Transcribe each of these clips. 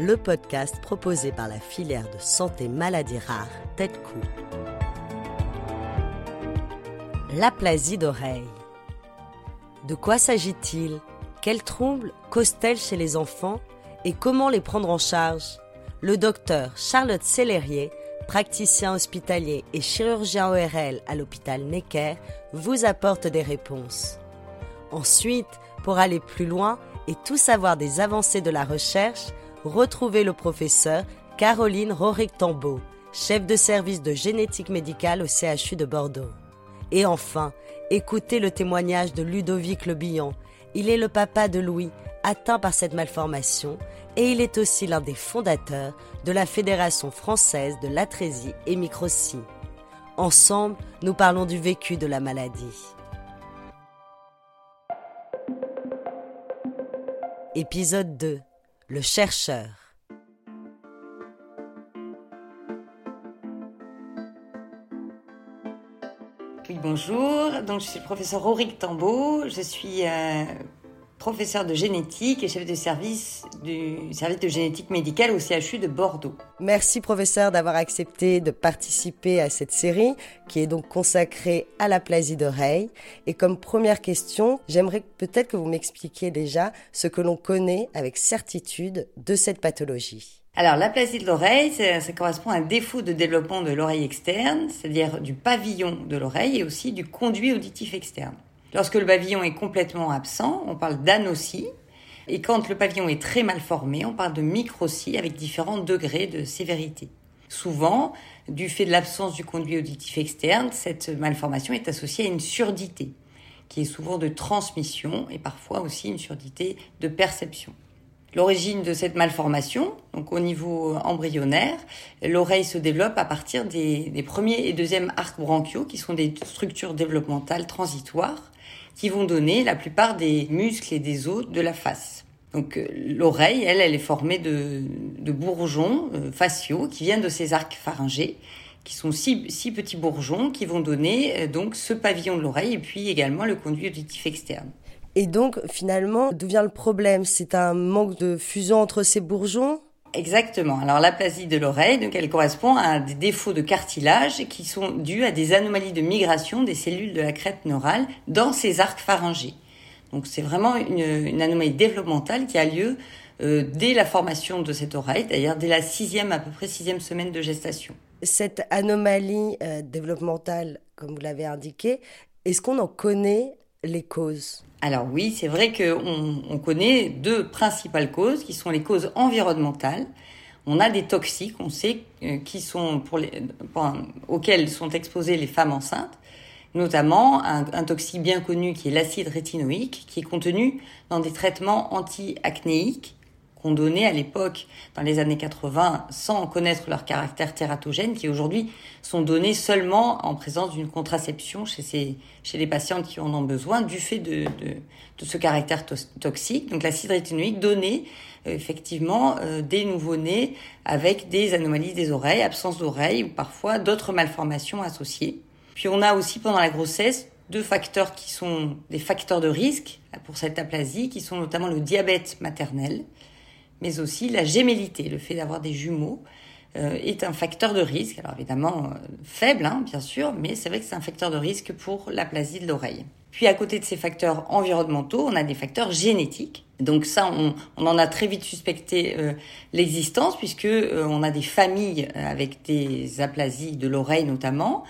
le podcast proposé par la filière de santé maladies rares Tête-Cou. L'aplasie d'oreille. De quoi s'agit-il? Quels troubles causent-elles chez les enfants? Et comment les prendre en charge? Le docteur Charlotte Sellerier, praticien hospitalier et chirurgien ORL à l'hôpital Necker, vous apporte des réponses. Ensuite, pour aller plus loin et tout savoir des avancées de la recherche, retrouvez le professeur Caroline Roric-Tambeau, chef de service de génétique médicale au CHU de Bordeaux. Et enfin, écoutez le témoignage de Ludovic Le Il est le papa de Louis, atteint par cette malformation, et il est aussi l'un des fondateurs de la Fédération française de l'atrésie et microcie. Ensemble, nous parlons du vécu de la maladie. Épisode 2. Le chercheur. Oui, bonjour. Donc, je suis le professeur Auric Tambo. Je suis euh, professeur de génétique et chef de service du service de génétique médicale au CHU de Bordeaux. Merci professeur d'avoir accepté de participer à cette série qui est donc consacrée à la plasie d'oreille. Et comme première question, j'aimerais peut-être que vous m'expliquiez déjà ce que l'on connaît avec certitude de cette pathologie. Alors, l'aplasie de l'oreille, ça, ça, correspond à un défaut de développement de l'oreille externe, c'est-à-dire du pavillon de l'oreille et aussi du conduit auditif externe. Lorsque le pavillon est complètement absent, on parle d'anossie. Et quand le pavillon est très mal formé, on parle de microcie avec différents degrés de sévérité. Souvent, du fait de l'absence du conduit auditif externe, cette malformation est associée à une surdité, qui est souvent de transmission et parfois aussi une surdité de perception. L'origine de cette malformation, donc au niveau embryonnaire, l'oreille se développe à partir des, des premiers et deuxièmes arcs branchiaux, qui sont des structures développementales transitoires, qui vont donner la plupart des muscles et des os de la face. Donc euh, l'oreille, elle, elle est formée de, de bourgeons euh, faciaux qui viennent de ces arcs pharyngés, qui sont six, six petits bourgeons qui vont donner euh, donc ce pavillon de l'oreille et puis également le conduit auditif externe. Et donc finalement, d'où vient le problème? C'est un manque de fusion entre ces bourgeons? Exactement. Alors l'aplasie de l'oreille, donc elle correspond à des défauts de cartilage qui sont dus à des anomalies de migration des cellules de la crête neurale dans ces arcs pharyngés. Donc c'est vraiment une, anomalie développementale qui a lieu euh, dès la formation de cette oreille, d'ailleurs dès la sixième, à peu près sixième semaine de gestation. Cette anomalie euh, développementale, comme vous l'avez indiqué, est-ce qu'on en connaît les causes alors oui, c'est vrai qu'on on connaît deux principales causes qui sont les causes environnementales. On a des toxiques, on sait, euh, qui sont pour les, auxquels sont exposées les femmes enceintes, notamment un, un toxique bien connu qui est l'acide rétinoïque, qui est contenu dans des traitements anti-acnéiques qu'on donnait à l'époque, dans les années 80, sans connaître leur caractère tératogène, qui aujourd'hui sont donnés seulement en présence d'une contraception chez, ces, chez les patientes qui en ont besoin, du fait de, de, de ce caractère toxique. Donc l'acide rétinoïque donnait euh, effectivement euh, des nouveau-nés avec des anomalies des oreilles, absence d'oreilles ou parfois d'autres malformations associées. Puis on a aussi pendant la grossesse deux facteurs qui sont des facteurs de risque pour cette aplasie, qui sont notamment le diabète maternel, mais aussi la gémellité, le fait d'avoir des jumeaux, euh, est un facteur de risque. Alors évidemment euh, faible, hein, bien sûr, mais c'est vrai que c'est un facteur de risque pour l'aplasie de l'oreille. Puis à côté de ces facteurs environnementaux, on a des facteurs génétiques, Donc ça, on, en a très vite suspecté euh, l'existence puisque euh, on a des familles avec des aplasies de l'oreille notamment.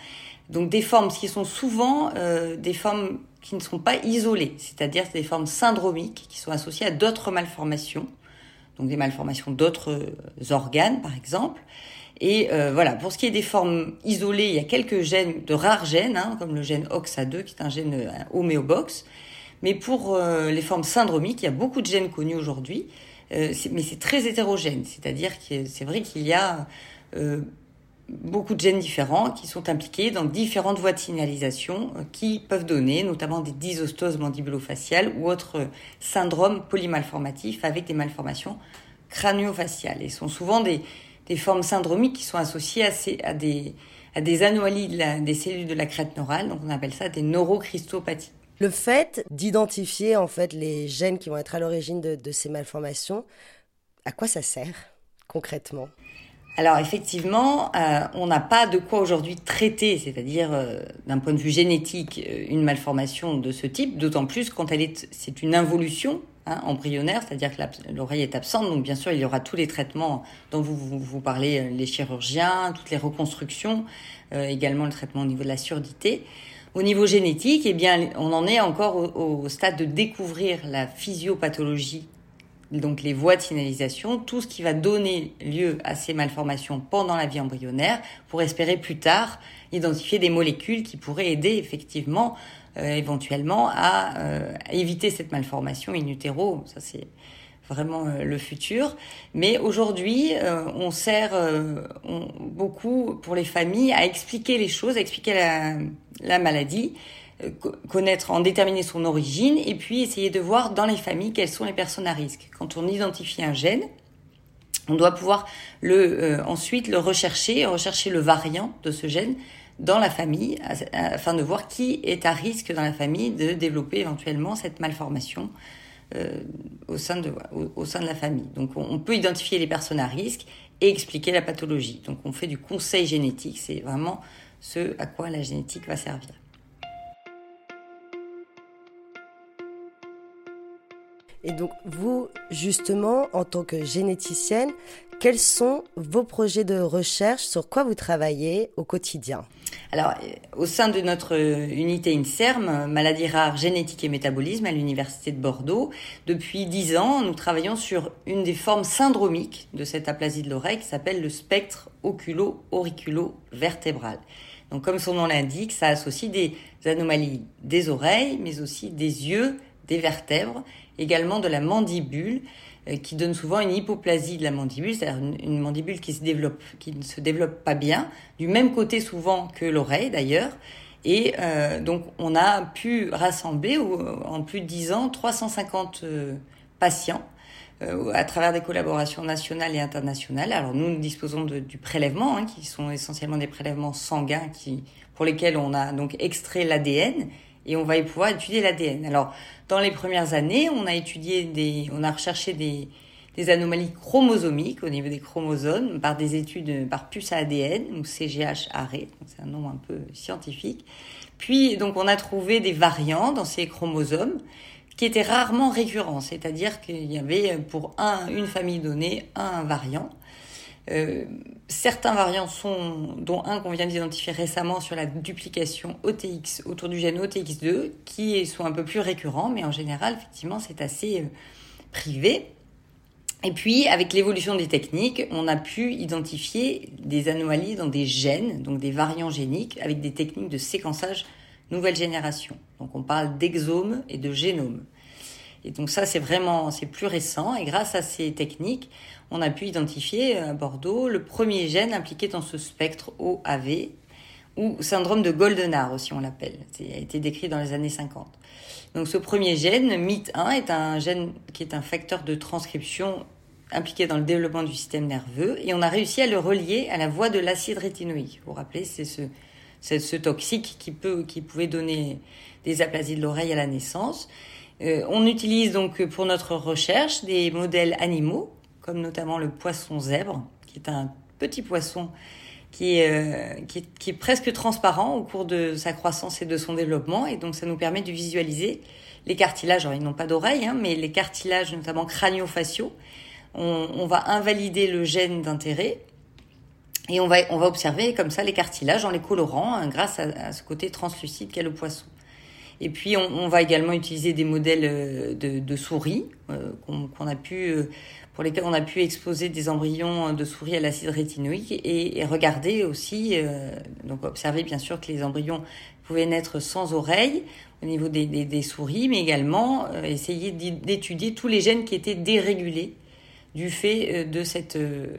Donc des formes qui sont souvent euh, des formes qui ne sont pas isolées, c'est-à-dire des formes syndromiques qui sont associées à d'autres malformations, donc des malformations d'autres organes par exemple. Et voilà, pour ce qui est des formes isolées, il y a quelques gènes, de rares gènes, hein, comme le gène OXA2 qui est un gène homéobox, mais pour euh, les formes syndromiques, il y a beaucoup de gènes connus aujourd'hui, euh, mais c'est très hétérogène. C'est-à-dire que c'est vrai qu'il y a euh, beaucoup de gènes différents qui sont impliqués dans différentes voies de signalisation qui peuvent donner notamment des dysostoses mandibulofaciales ou autres syndromes polymalformatifs avec des malformations crânio-faciales. Et sont souvent des, des formes syndromiques qui sont associées à, ces, à, des, à des anomalies des cellules de la crête neurale, donc on appelle ça des neurocristopathies. Le fait d'identifier en fait les gènes qui vont être à l'origine de, ces malformations, à quoi ça sert concrètement? Alors effectivement, euh, on n'a pas de quoi aujourd'hui traiter, c'est-à-dire euh, d'un point de vue génétique, euh, une malformation de ce type, d'autant plus quand elle est, c'est une involution hein, embryonnaire, c'est-à-dire que l'oreille est absente, donc bien sûr il y aura tous les traitements dont vous, vous, vous parlez, les chirurgiens, toutes les reconstructions, également le traitement au niveau de la surdité. Au niveau génétique, eh bien, on en est encore au, stade de découvrir la physiopathologie, donc les voies de signalisation, tout ce qui va donner lieu à ces malformations pendant la vie embryonnaire, pour espérer plus tard identifier des molécules qui pourraient aider effectivement, euh, éventuellement, à, euh, éviter cette malformation in utero. Ça, c'est vraiment euh, le futur. Mais aujourd'hui, euh, on sert beaucoup pour les familles à expliquer les choses, à expliquer la maladie, connaître, en déterminer son origine, et puis essayer de voir dans les familles quelles sont les personnes à risque. Quand on identifie un gène, on doit pouvoir le ensuite le rechercher, rechercher le variant de ce gène dans la famille afin de voir qui est à risque dans la famille de développer éventuellement cette malformation euh, au, sein de, au, sein de la famille. Donc on, peut identifier les personnes à risque et expliquer la pathologie. Donc on fait du conseil génétique, c'est vraiment ce à quoi la génétique va servir. Et donc vous, justement, en tant que généticienne, quels sont vos projets de recherche Sur quoi vous travaillez au quotidien? Alors, au sein de notre unité INSERM, maladie rare, génétique et métabolisme à l'Université de Bordeaux, depuis dix ans, nous travaillons sur une des formes syndromiques de cette aplasie de l'oreille qui s'appelle le spectre oculo-auriculo-vertébral. Donc, comme son nom l'indique, ça associe des anomalies des oreilles, mais aussi des yeux, des vertèbres, également de la mandibule, euh, qui donne souvent une hypoplasie de la mandibule, c'est-à-dire une, mandibule qui se développe, qui ne se développe pas bien, du même côté souvent que l'oreille d'ailleurs. Et euh, donc on a pu rassembler en plus de 10 ans 350 euh, patients à travers des collaborations nationales et internationales. Alors nous, nous disposons de, du prélèvement, hein, qui sont essentiellement des prélèvements sanguins, qui, pour lesquels on a donc extrait l'ADN et on va pouvoir étudier l'ADN. Alors, dans les premières années, on a étudié des, on a recherché des, des anomalies chromosomiques au niveau des chromosomes par des études par puce à ADN ou CGH-ARE, c'est un nom un peu scientifique. Puis, donc, on a trouvé des variants dans ces chromosomes qui étaient rarement récurrents, c'est-à-dire qu'il y avait pour un, une famille donnée un variant. Euh, certains variants sont, dont un qu'on vient d'identifier récemment sur la duplication OTX autour du gène OTX2, qui sont un peu plus récurrents, mais en général, effectivement, c'est assez euh, privé. Et puis, avec l'évolution des techniques, on a pu identifier des anomalies dans des gènes, donc des variants géniques, avec des techniques de séquençage nouvelle génération. Donc, on parle d'exome et de génome. Et donc ça, c'est vraiment, c'est plus récent. Et grâce à ces techniques, on a pu identifier à Bordeaux le premier gène impliqué dans ce spectre OAV, ou syndrome de Goldenard aussi on l'appelle. C'est a été décrit dans les années 50. Donc ce premier gène, MIT1, est un gène qui est un facteur de transcription impliqué dans le développement du système nerveux et on a réussi à le relier à la voie de l'acide rétinoïque. Vous vous rappelez, c'est ce, ce toxique qui peut, qui pouvait donner des aplasies de l'oreille à la naissance. Euh, on utilise donc pour notre recherche des modèles animaux, notamment le poisson zèbre, qui est un petit poisson qui est, qui, est, presque transparent au cours de sa croissance et de son développement. Et donc, ça nous permet de visualiser les cartilages. Alors, ils n'ont pas d'oreilles, hein, mais les cartilages, notamment crânio-faciaux. On, va invalider le gène d'intérêt et on va, observer comme ça les cartilages en les colorant hein, grâce à, ce côté translucide qu'a le poisson. Et puis on, va également utiliser des modèles euh, de, souris euh, qu'on a pu, euh, pour lesquels on a pu exposer des embryons de souris à l'acide rétinoïque et, regarder aussi, donc observer bien sûr que les embryons pouvaient naître sans oreilles au niveau des, souris, mais également essayer d'étudier tous les gènes qui étaient dérégulés du fait euh, de cette, euh,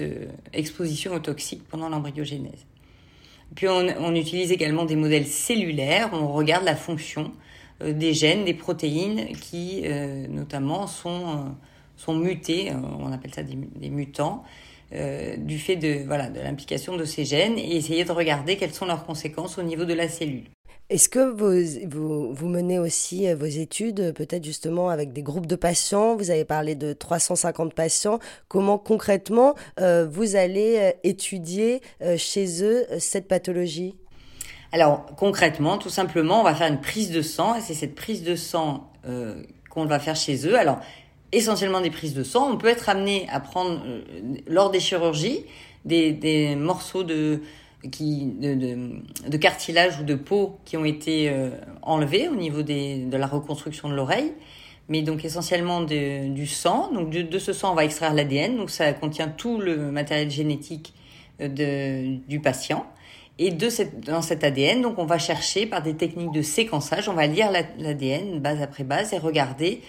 euh, exposition aux toxiques pendant l'embryogénèse. Puis on, utilise également des modèles cellulaires, on regarde la fonction des gènes, des protéines qui notamment sont, sont mutés, on appelle ça des, des mutants, du fait de voilà de l'implication de ces gènes et essayer de regarder quelles sont leurs conséquences au niveau de la cellule. Est-ce que vous, vous, menez aussi euh, vos études, euh, peut-être justement avec des groupes de patients? Vous avez parlé de 350 patients. Comment concrètement euh, vous allez étudier chez eux cette pathologie? Alors concrètement, tout simplement, on va faire une prise de sang et c'est cette prise de sang qu'on va faire chez eux. Alors essentiellement des prises de sang. On peut être amené à prendre lors des chirurgies des, des morceaux de qui, de, de, de, cartilage ou de peau qui ont été euh, enlevés au niveau des, de la reconstruction de l'oreille, mais donc essentiellement de, du sang. Donc de, ce sang, on va extraire l'ADN, donc ça contient tout le matériel génétique euh, du patient. Et de cette, dans cet ADN, donc on va chercher par des techniques de séquençage, on va lire l'ADN base après base et regarder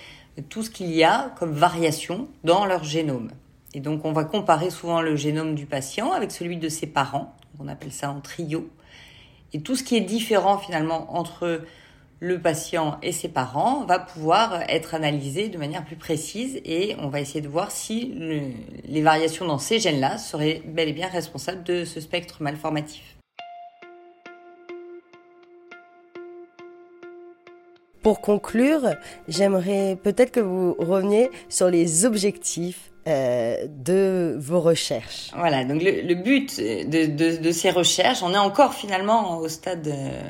tout ce qu'il y a comme variation dans leur génome. Et donc on va comparer souvent le génome du patient avec celui de ses parents on appelle ça en trio. Et tout ce qui est différent finalement entre le patient et ses parents va pouvoir être analysé de manière plus précise et on va essayer de voir si les variations dans ces gènes-là seraient bel et bien responsables de ce spectre malformatif. Pour conclure, j'aimerais peut-être que vous reveniez sur les objectifs euh, de vos recherches. Voilà, donc le, but de, ces recherches, on est encore finalement au stade euh,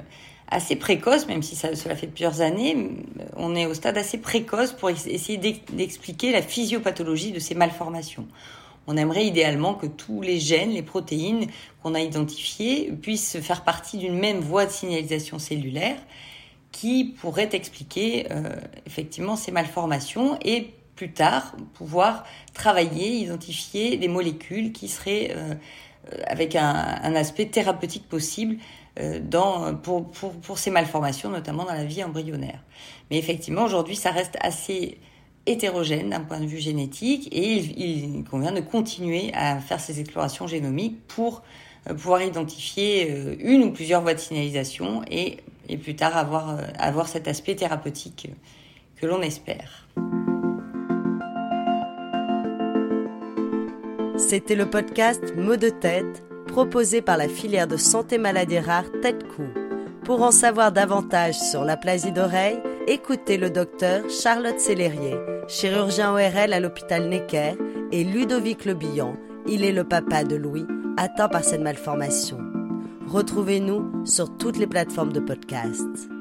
assez précoce, même si ça, cela fait plusieurs années, on est au stade assez précoce pour essayer d'expliquer la physiopathologie de ces malformations. On aimerait idéalement que tous les gènes, les protéines qu'on a identifiées puissent faire partie d'une même voie de signalisation cellulaire qui pourrait expliquer euh, effectivement ces malformations et plus tard pouvoir travailler, identifier des molécules qui seraient euh, euh, avec un, un, aspect thérapeutique possible dans, pour, pour, pour, ces malformations, notamment dans la vie embryonnaire. Mais effectivement, aujourd'hui, ça reste assez hétérogène d'un point de vue génétique et il, il, convient de continuer à faire ces explorations génomiques pour pouvoir identifier une ou plusieurs voies de signalisation et et plus tard avoir, euh, avoir cet aspect thérapeutique que l'on espère. C'était le podcast Mots de tête proposé par la filière de santé maladie rare Tête Coup. Pour en savoir davantage sur l'aplasie d'oreille, écoutez le docteur Charlotte Célérier, chirurgien ORL à l'hôpital Necker, et Ludovic Lebillon, il est le papa de Louis, atteint par cette malformation. Retrouvez-nous sur toutes les plateformes de podcast.